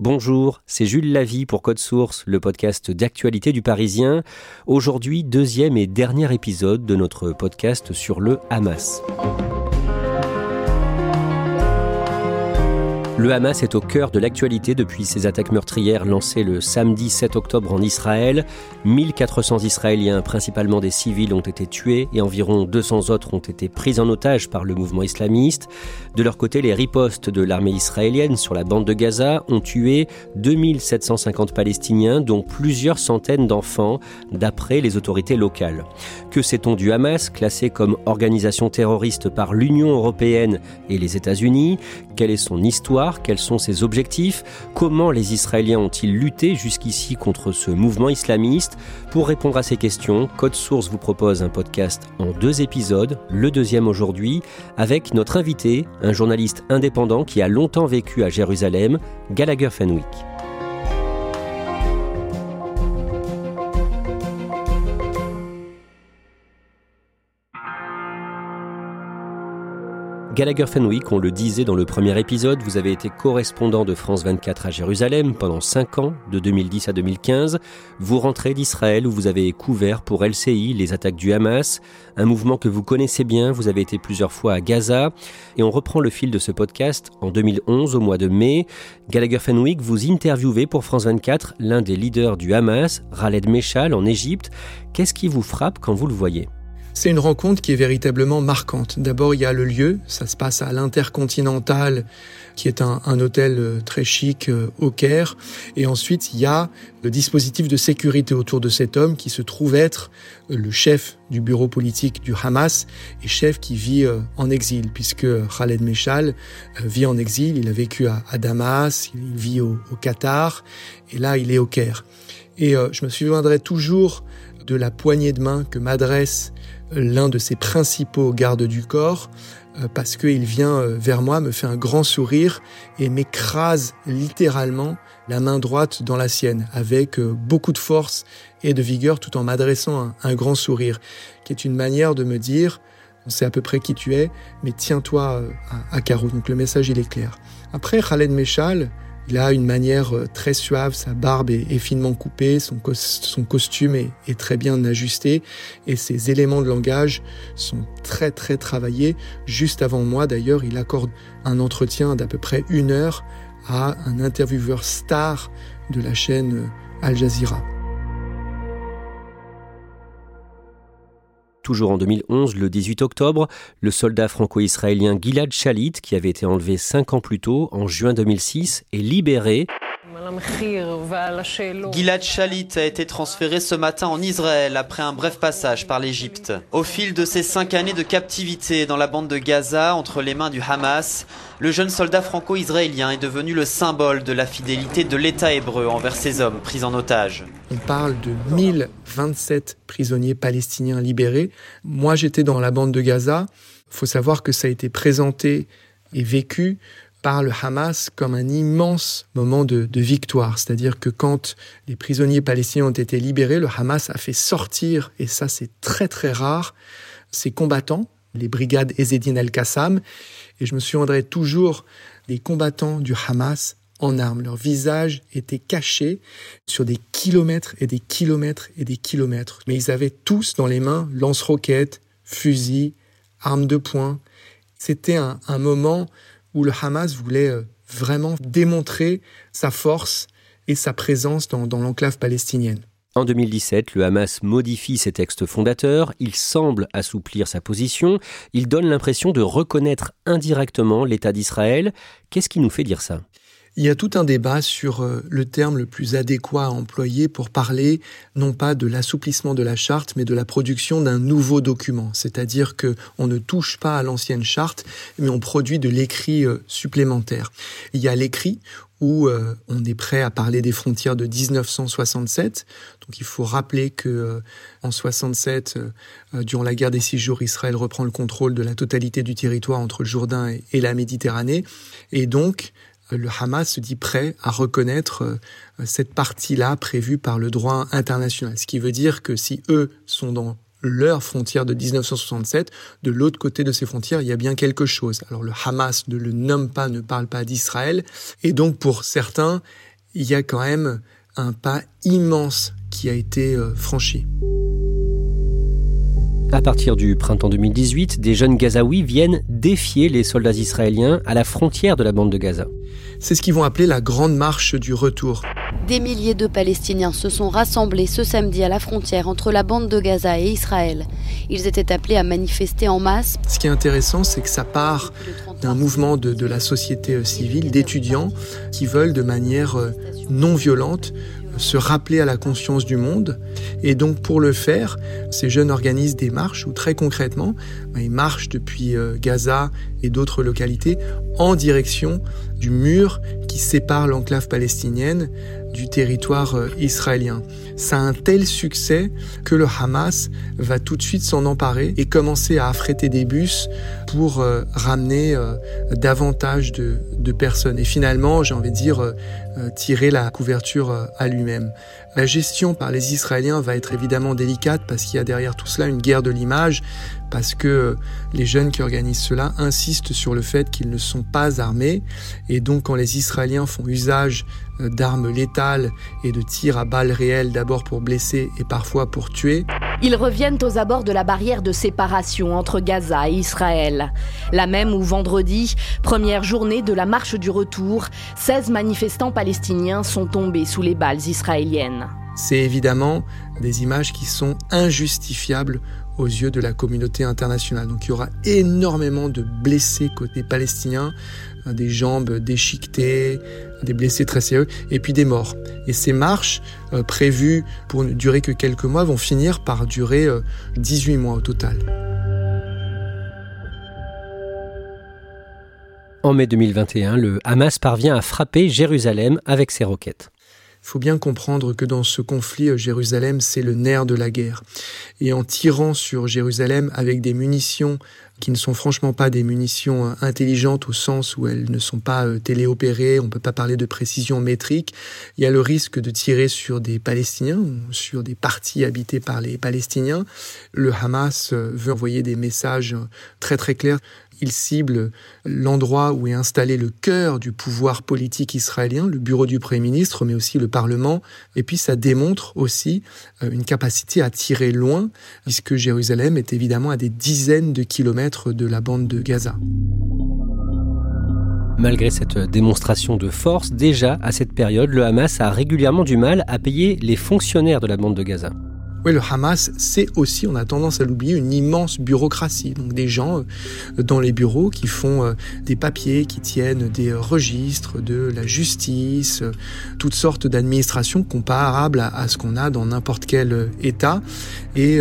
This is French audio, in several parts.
Bonjour, c'est Jules Lavie pour Code Source, le podcast d'actualité du Parisien. Aujourd'hui, deuxième et dernier épisode de notre podcast sur le Hamas. Le Hamas est au cœur de l'actualité depuis ses attaques meurtrières lancées le samedi 7 octobre en Israël. 1400 Israéliens, principalement des civils, ont été tués et environ 200 autres ont été pris en otage par le mouvement islamiste. De leur côté, les ripostes de l'armée israélienne sur la bande de Gaza ont tué 2750 Palestiniens, dont plusieurs centaines d'enfants, d'après les autorités locales. Que sait-on du Hamas, classé comme organisation terroriste par l'Union européenne et les États-Unis? Quelle est son histoire? Quels sont ses objectifs, comment les Israéliens ont-ils lutté jusqu'ici contre ce mouvement islamiste. Pour répondre à ces questions, Code Source vous propose un podcast en deux épisodes, le deuxième aujourd'hui, avec notre invité, un journaliste indépendant qui a longtemps vécu à Jérusalem, Gallagher Fenwick. Gallagher Fenwick, on le disait dans le premier épisode, vous avez été correspondant de France 24 à Jérusalem pendant 5 ans, de 2010 à 2015. Vous rentrez d'Israël où vous avez couvert pour LCI les attaques du Hamas, un mouvement que vous connaissez bien, vous avez été plusieurs fois à Gaza. Et on reprend le fil de ce podcast en 2011, au mois de mai. Gallagher Fenwick, vous interviewez pour France 24 l'un des leaders du Hamas, Khaled Meshal, en Égypte. Qu'est-ce qui vous frappe quand vous le voyez? C'est une rencontre qui est véritablement marquante. D'abord, il y a le lieu, ça se passe à l'Intercontinental, qui est un, hôtel euh, très chic euh, au Caire. Et ensuite, il y a le dispositif de sécurité autour de cet homme qui se trouve être euh, le chef du bureau politique du Hamas et chef qui vit en exil, puisque Khaled Meshal vit en exil. Il a vécu à, Damas, il vit au, au, Qatar, et là, il est au Caire. Et je me souviendrai toujours de la poignée de main que m'adresse l'un de ses principaux gardes du corps, euh, parce qu'il vient euh, vers moi, me fait un grand sourire et m'écrase littéralement la main droite dans la sienne, avec euh, beaucoup de force et de vigueur, tout en m'adressant un, grand sourire, qui est une manière de me dire, on sait à peu près qui tu es, mais tiens-toi à, à carreau. Donc le message, il est clair. Après, Khaled Meshal, il a une manière euh, très suave, sa barbe est, finement coupée, son, costume est, très bien ajusté et ses éléments de langage sont très très travaillés. Juste avant moi d'ailleurs, il accorde un entretien d'à peu près une heure à un intervieweur star de la chaîne euh, Al Jazeera. Toujours en 2011, le 18 octobre, le soldat franco-israélien Gilad Shalit, qui avait été enlevé cinq ans plus tôt, en juin 2006, est libéré. Gilad Shalit a été transféré ce matin en Israël après un bref passage par l'Égypte. Au fil de ces cinq années de captivité dans la bande de Gaza entre les mains du Hamas, le jeune soldat franco-israélien est devenu le symbole de la fidélité de l'État hébreu envers ses hommes pris en otage. On parle de 1027 prisonniers palestiniens libérés. Moi, j'étais dans la bande de Gaza. Il faut savoir que ça a été présenté et vécu par le Hamas comme un immense moment de, victoire. C'est-à-dire que quand les prisonniers palestiniens ont été libérés, le Hamas a fait sortir, et ça c'est très très rare, ses combattants, les brigades Ezedin el-Qassam. Et je me souviendrai toujours des combattants du Hamas en armes. Leur visage était caché sur des kilomètres et des kilomètres et des kilomètres. Mais ils avaient tous dans les mains lance-roquettes, fusils, armes de poing. C'était un moment où le Hamas voulait euh, vraiment démontrer sa force et sa présence dans, dans l'enclave palestinienne. En 2017, le Hamas modifie ses textes fondateurs, il semble assouplir sa position, il donne l'impression de reconnaître indirectement l'État d'Israël. Qu'est-ce qui nous fait dire ça? Il y a tout un débat sur euh, le terme le plus adéquat à employer pour parler non pas de l'assouplissement de la charte, mais de la production d'un nouveau document. C'est-à-dire que on ne touche pas à l'ancienne charte, mais on produit de l'écrit euh, supplémentaire. Il y a l'écrit où euh, on est prêt à parler des frontières de 1967. Donc il faut rappeler que en 67, durant la guerre des six jours, Israël reprend le contrôle de la totalité du territoire entre le Jourdain et la Méditerranée, et donc le Hamas se dit prêt à reconnaître euh, cette partie-là prévue par le droit international. Ce qui veut dire que si eux sont dans leur frontière de 1967, de l'autre côté de ces frontières, il y a bien quelque chose. Alors le Hamas ne le nomme pas, ne parle pas d'Israël, et donc pour certains, il y a quand même un pas immense qui a été euh, franchi. À partir du printemps 2018, des jeunes Gazaouis viennent défier les soldats israéliens à la frontière de la bande de Gaza. C'est ce qu'ils vont appeler la grande marche du retour. Des milliers de Palestiniens se sont rassemblés ce samedi à la frontière entre la bande de Gaza et Israël. Ils étaient appelés à manifester en masse. Ce qui est intéressant, c'est que ça part d'un mouvement de, de, la société euh, civile, d'étudiants qui veulent de manière euh, non violente se rappeler à la conscience du monde. Et donc pour le faire, ces jeunes organisent des marches où très concrètement, ben, ils marchent depuis euh, Gaza et d'autres localités en direction du mur qui sépare l'enclave palestinienne du territoire euh, israélien. Ça a un tel succès que le Hamas va tout de suite s'en emparer et commencer à affréter des bus pour euh, ramener davantage de, de, personnes. Et finalement, j'ai envie de dire, tirer la couverture à lui-même. La gestion par les Israéliens va être évidemment délicate parce qu'il y a derrière tout cela une guerre de l'image, parce que les jeunes qui organisent cela insistent sur le fait qu'ils ne sont pas armés. Et donc quand les Israéliens font usage euh, d'armes létales et de tirs à balles réelles d'abord pour blesser et parfois pour tuer, ils reviennent aux abords de la barrière de séparation entre Gaza et Israël. La même où vendredi, première journée de la marche du retour, 16 manifestants palestiniens sont tombés sous les balles israéliennes. C'est évidemment des images qui sont injustifiables aux yeux de la communauté internationale. Donc il y aura énormément de blessés côté palestinien, des jambes déchiquetées, des blessés très sérieux, et puis des morts. Et ces marches, euh, prévues pour ne durer que quelques mois, vont finir par durer 18 euh, mois au total. En mai 2021, le Hamas parvient à frapper Jérusalem avec ses roquettes. Il faut bien comprendre que dans ce conflit, euh, Jérusalem, c'est le nerf de la guerre. Et en tirant sur Jérusalem avec des munitions qui ne sont franchement pas des munitions euh, intelligentes au sens où elles ne sont pas euh, téléopérées, on ne peut pas parler de précision métrique, il y a le risque de tirer sur des Palestiniens, sur des parties habitées par les Palestiniens. Le Hamas veut envoyer des messages très très clairs il cible l'endroit où est installé le cœur du pouvoir politique israélien, le bureau du Premier ministre, mais aussi le Parlement. Et puis ça démontre aussi euh, une capacité à tirer loin, puisque Jérusalem est évidemment à des dizaines de kilomètres de la bande de Gaza. Malgré cette démonstration de force, déjà à cette période, le Hamas a régulièrement du mal à payer les fonctionnaires de la bande de Gaza. Oui, le Hamas, c'est aussi, on a tendance à l'oublier, une immense bureaucratie. Donc des gens euh, dans les bureaux qui font euh, des papiers, qui tiennent des euh, registres de la justice, toutes sortes d'administrations comparables à, ce qu'on a dans n'importe quel État. Et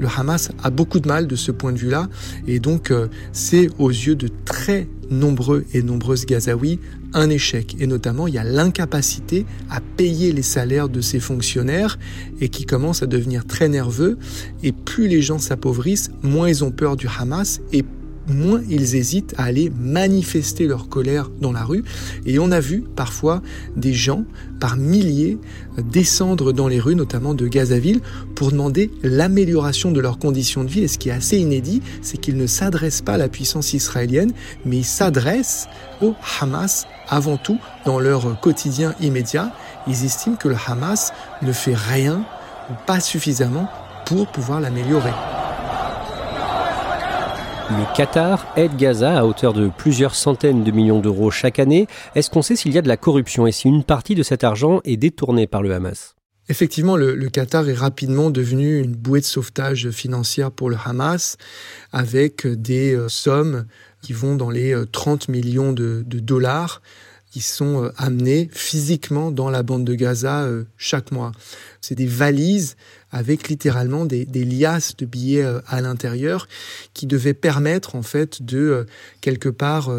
le Hamas a beaucoup de mal de ce point de vue-là. Et donc, c'est aux yeux de très nombreux et nombreuses Gazaouis un échec. Et notamment, il y a l'incapacité à payer les salaires de ces fonctionnaires et qui commence à devenir très nerveux. Et plus les gens s'appauvrissent, moins ils ont peur du Hamas et moins ils hésitent à aller manifester leur colère dans la rue. Et on a vu parfois des gens par milliers descendre dans les rues, notamment de Gazaville, pour demander l'amélioration de leurs conditions de vie. Et ce qui est assez inédit, c'est qu'ils ne s'adressent pas à la puissance israélienne, mais ils s'adressent au Hamas avant tout dans leur quotidien immédiat. Ils estiment que le Hamas ne fait rien ou pas suffisamment pour pouvoir l'améliorer. Le Qatar aide Gaza à hauteur de plusieurs centaines de millions d'euros chaque année. Est-ce qu'on sait s'il y a de la corruption et si une partie de cet argent est détournée par le Hamas? Effectivement, le, Qatar est rapidement devenu une bouée de sauvetage financière pour le Hamas, avec des euh, sommes qui vont dans les 30 euh, millions de, dollars qui sont euh, amenés physiquement dans la bande de Gaza chaque mois. C'est des valises avec littéralement des, liasses de billets à l'intérieur qui devaient permettre en fait de quelque part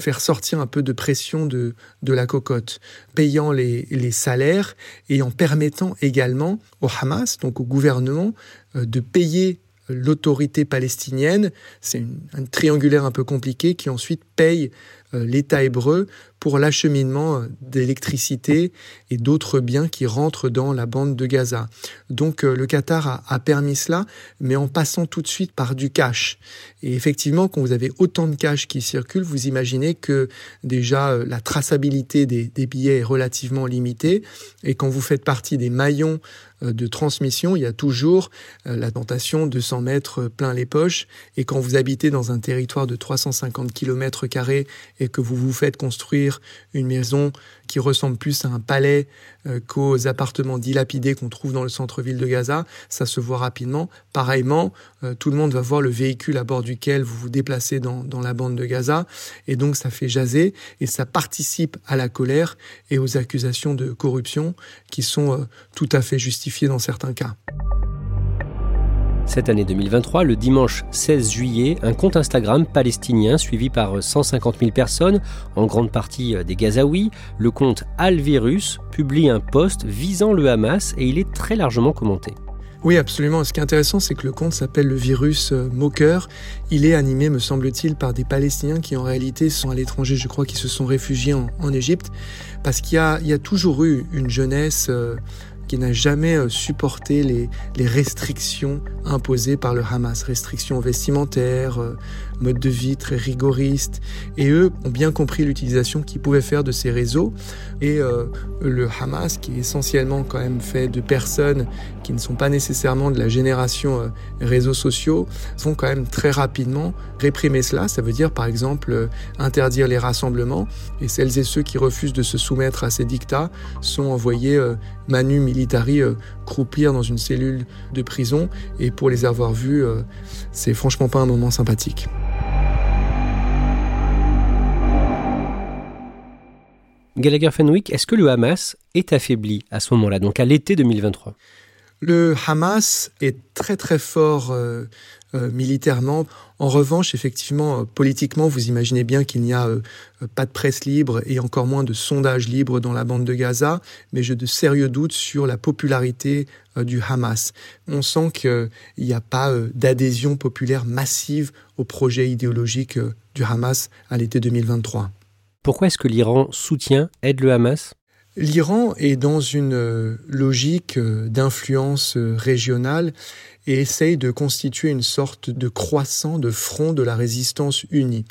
faire sortir un peu de pression de, la cocotte, payant les, les salaires et en permettant également au Hamas, donc au gouvernement, euh, de payer l'autorité palestinienne. C'est un triangulaire un peu compliqué qui ensuite paye euh, l'État hébreu pour l'acheminement euh, d'électricité et d'autres biens qui rentrent dans la bande de Gaza. Donc euh, le Qatar a, permis cela, mais en passant tout de suite par du cash. Et effectivement, quand vous avez autant de cash qui circulent, vous imaginez que déjà la traçabilité des, des billets est relativement limitée. Et quand vous faites partie des maillons de transmission, il y a toujours la tentation de s'en mettre plein les poches. Et quand vous habitez dans un territoire de 350 km et que vous vous faites construire une maison qui ressemble plus à un palais euh, qu'aux appartements dilapidés qu'on trouve dans le centre-ville de Gaza, ça se voit rapidement. Pareillement, euh, tout le monde va voir le véhicule à bord duquel vous vous déplacez dans, la bande de Gaza, et donc ça fait jaser, et ça participe à la colère et aux accusations de corruption qui sont euh, tout à fait justifiées dans certains cas. Cette année 2023, le dimanche 16 juillet, un compte Instagram palestinien suivi par 150 000 personnes, en grande partie euh, des Gazaouis, le compte Al-Virus, publie un post visant le Hamas et il est très largement commenté. Oui, absolument. Ce qui est intéressant, c'est que le compte s'appelle le virus euh, moqueur. Il est animé, me semble-t-il, par des Palestiniens qui en réalité sont à l'étranger, je crois, qui se sont réfugiés en, Égypte, parce qu'il y, a, toujours eu une jeunesse euh, qui n'a jamais euh, supporté les, restrictions imposées par le Hamas, restrictions vestimentaires, euh, mode de vie très rigoriste. Et eux ont bien compris l'utilisation qu'ils pouvaient faire de ces réseaux. Et euh, le Hamas, qui est essentiellement quand même fait de personnes qui ne sont pas nécessairement de la génération euh, réseaux sociaux, vont quand même très rapidement réprimer cela. Ça veut dire par exemple euh, interdire les rassemblements. Et celles et ceux qui refusent de se soumettre à ces dictats sont envoyés manu militari croupir dans une cellule de prison. Et pour les avoir vus, c'est franchement pas un moment sympathique. Gallagher Fenwick, est-ce que le Hamas est affaibli à ce moment-là, donc à l'été 2023 Le Hamas est très très fort euh, euh, militairement. En revanche, effectivement, euh, politiquement, vous imaginez bien qu'il n'y a pas de presse libre et encore moins de sondages libres dans la bande de Gaza, mais j'ai de sérieux doutes sur la popularité du Hamas. On sent qu'il n'y a pas d'adhésion populaire massive au projet idéologique du Hamas à l'été 2023. Pourquoi est-ce que l'Iran soutient, aide le Hamas? L'Iran est dans une euh, logique euh, d'influence euh, régionale et essaye de constituer une sorte de croissant de front de la résistance unie.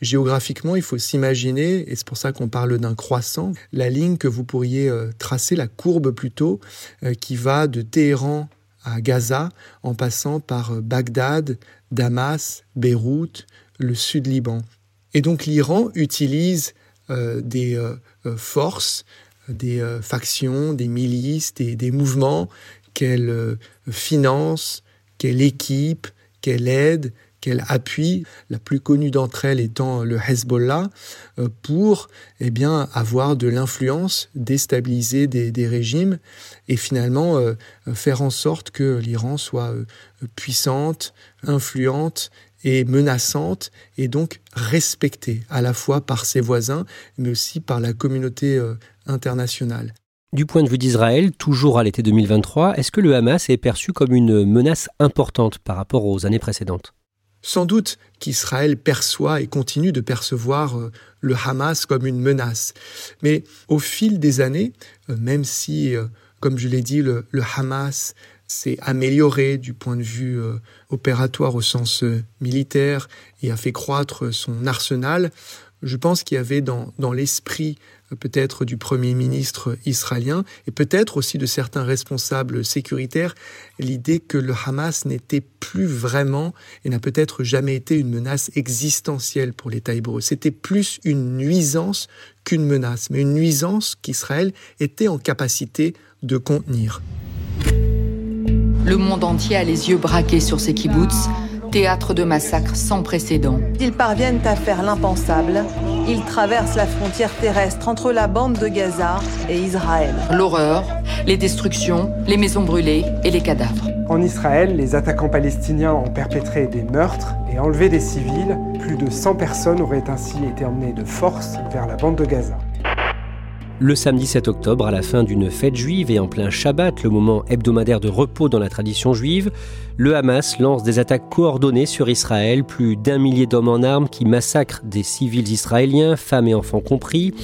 Géographiquement, il faut s'imaginer, et c'est pour ça qu'on parle d'un croissant, la ligne que vous pourriez tracer, la courbe plutôt, qui va de Téhéran à Gaza en passant par Bagdad, Damas, Beyrouth, le sud Liban. Et donc l'Iran utilise euh, des euh, euh, forces, des factions, des milices, des, mouvements qu'elle finance, qu'elle équipe, qu'elle aide, qu'elle appuie, la plus connue d'entre elles étant le Hezbollah, pour eh bien, avoir de l'influence, déstabiliser des, des, régimes et finalement faire en sorte que l'Iran soit puissante, influente et menaçante et donc respectée à la fois par ses voisins mais aussi par la communauté euh, internationale. Du point de vue d'Israël, toujours à l'été 2023, est-ce que le Hamas est perçu comme une menace importante par rapport aux années précédentes? Sans doute qu'Israël perçoit et continue de percevoir euh, le Hamas comme une menace. Mais au fil des années, euh, même si, comme je l'ai dit, le, Hamas s'est amélioré du point de vue opératoire au sens euh, militaire et a fait croître son arsenal, Je pense qu'il y avait dans, dans l'esprit euh, peut-être du Premier ministre israélien et peut-être aussi de certains responsables sécuritaires l'idée que le Hamas n'était plus vraiment et n'a peut-être jamais été une menace existentielle pour l'État hébreu. C'était plus une nuisance qu'une menace, mais une nuisance qu'Israël était en capacité de contenir. Le monde entier a les yeux braqués sur ces kibbutz théâtre de massacres sans précédent. Ils parviennent à faire l'impensable. Ils traversent la frontière terrestre entre la bande de Gaza et Israël. L'horreur, les destructions, les maisons brûlées et les cadavres. En Israël, les attaquants palestiniens ont perpétré des meurtres et enlevé des civils. Plus de 100 personnes auraient ainsi été emmenées de force vers la bande de Gaza. Le samedi 7 octobre, à la fin d'une fête juive et en plein Shabbat, le moment hebdomadaire de repos dans la tradition juive, le Hamas lance des attaques coordonnées sur Israël, plus d'un millier d'hommes en armes qui massacrent des civils israéliens, femmes et enfants compris,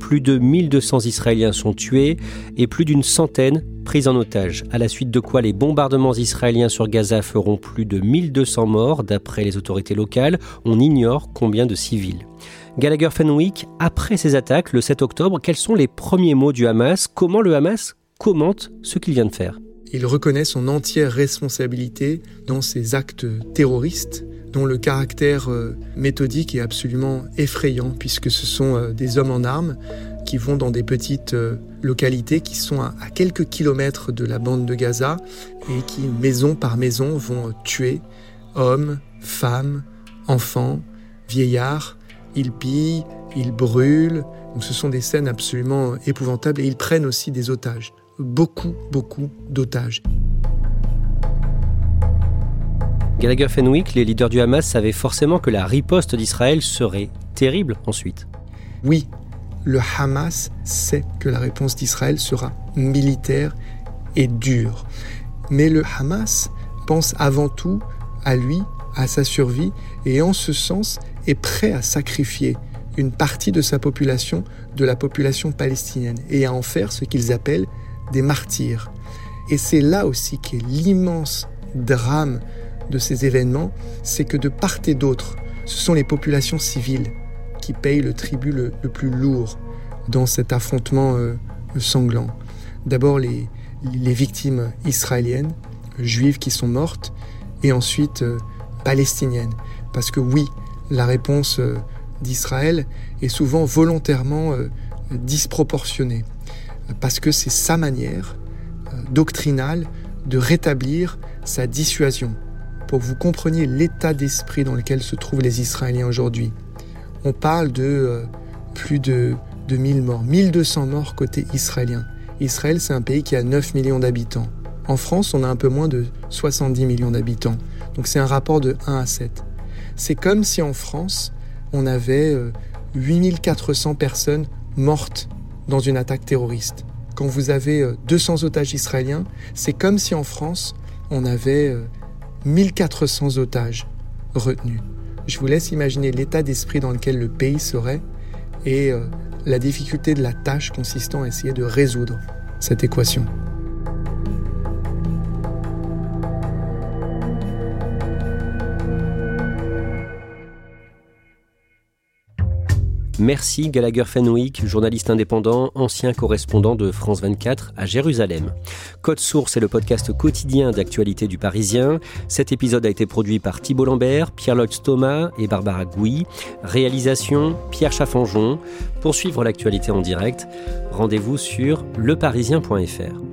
plus de 1200 Israéliens sont tués et plus d'une centaine pris en otage, à la suite de quoi les bombardements israéliens sur Gaza feront plus de 1200 morts. D'après les autorités locales, on ignore combien de civils. Gallagher Fenwick, après ces attaques le 7 octobre, quels sont les premiers mots du Hamas? Comment le Hamas commente ce qu'il vient de faire? Il reconnaît son entière responsabilité dans ces actes terroristes dont le caractère euh, méthodique est absolument effrayant puisque ce sont euh, des hommes en armes qui vont dans des petites euh, localités qui sont à quelques kilomètres de la bande de Gaza et qui, maison par maison, vont tuer hommes, femmes, enfants, vieillards, ils pillent, ils brûlent. Donc ce sont des scènes absolument épouvantables et ils prennent aussi des otages. Beaucoup, beaucoup d'otages. Gallagher Fenwick, les leaders du Hamas savaient forcément que la riposte d'Israël serait terrible ensuite. Oui, le Hamas sait que la réponse d'Israël sera militaire et dure. Mais le Hamas pense avant tout à lui, à sa survie, et en ce sens, est prêt à sacrifier une partie de sa population de la population palestinienne et à en faire ce qu'ils appellent des martyrs. Et c'est là aussi qu'est l'immense drame de ces événements, c'est que de part et d'autre, ce sont les populations civiles qui payent le tribut le, plus lourd dans cet affrontement euh, sanglant. D'abord les, les, victimes israéliennes, juives qui sont mortes, et ensuite euh, palestiniennes. Parce que oui, la réponse euh, d'Israël est souvent volontairement euh, disproportionnée, parce que c'est sa manière euh, doctrinale de rétablir sa dissuasion. Pour que vous compreniez l'état d'esprit dans lequel se trouvent les Israéliens aujourd'hui, on parle de plus de, de 1000 morts, 1200 morts côté israélien. Israël, c'est un pays qui a 9 millions d'habitants. En France, on a un peu moins de 70 millions d'habitants. Donc c'est un rapport de 1 à 7. C'est comme si en France, on avait 8400 euh, personnes mortes dans une attaque terroriste. Quand vous avez 200 euh, otages israéliens, c'est comme si en France, on avait 1400 euh, otages retenus. Je vous laisse imaginer l'état d'esprit dans lequel le pays serait et la difficulté de la tâche consistant à essayer de résoudre cette équation. Merci Gallagher Fenwick, journaliste indépendant, ancien correspondant de France 24 à Jérusalem. Code Source est le podcast quotidien d'actualité du Parisien. Cet épisode a été produit par Thibault Lambert, Pierre-Lloyd Thomas et Barbara Gouy. Réalisation Pierre Chaffanjon. Pour suivre l'actualité en direct, rendez-vous sur leparisien.fr.